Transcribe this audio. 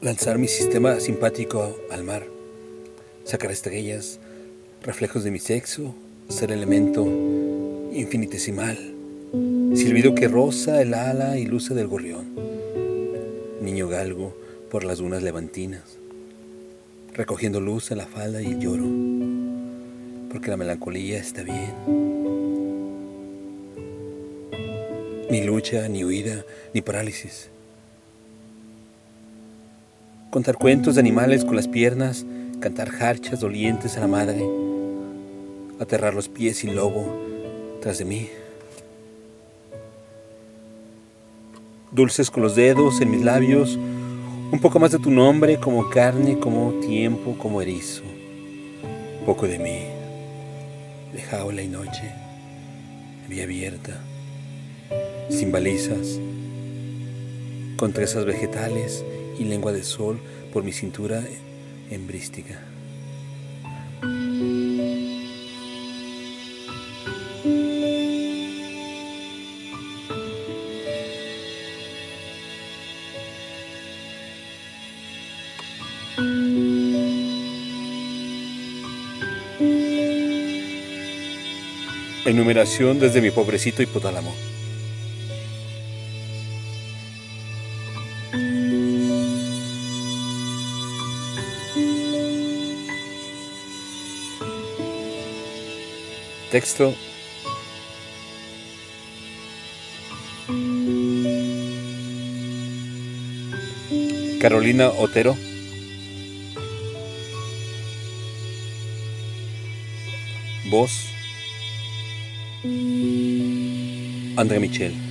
lanzar mi sistema simpático al mar, sacar estrellas, reflejos de mi sexo, ser elemento infinitesimal, silbido que roza el ala y luce del gorrión, niño galgo por las dunas levantinas, recogiendo luz en la falda y lloro, porque la melancolía está bien. Ni lucha, ni huida, ni parálisis contar cuentos de animales con las piernas, cantar jarchas dolientes a la madre, aterrar los pies sin lobo tras de mí. Dulces con los dedos en mis labios, un poco más de tu nombre como carne, como tiempo, como erizo. poco de mí, de jaula y noche, vía abierta, sin balizas, con tresas vegetales y lengua de sol por mi cintura embrística. Enumeración desde mi pobrecito hipotálamo. Texto. Carolina Otero. Voz. André Michel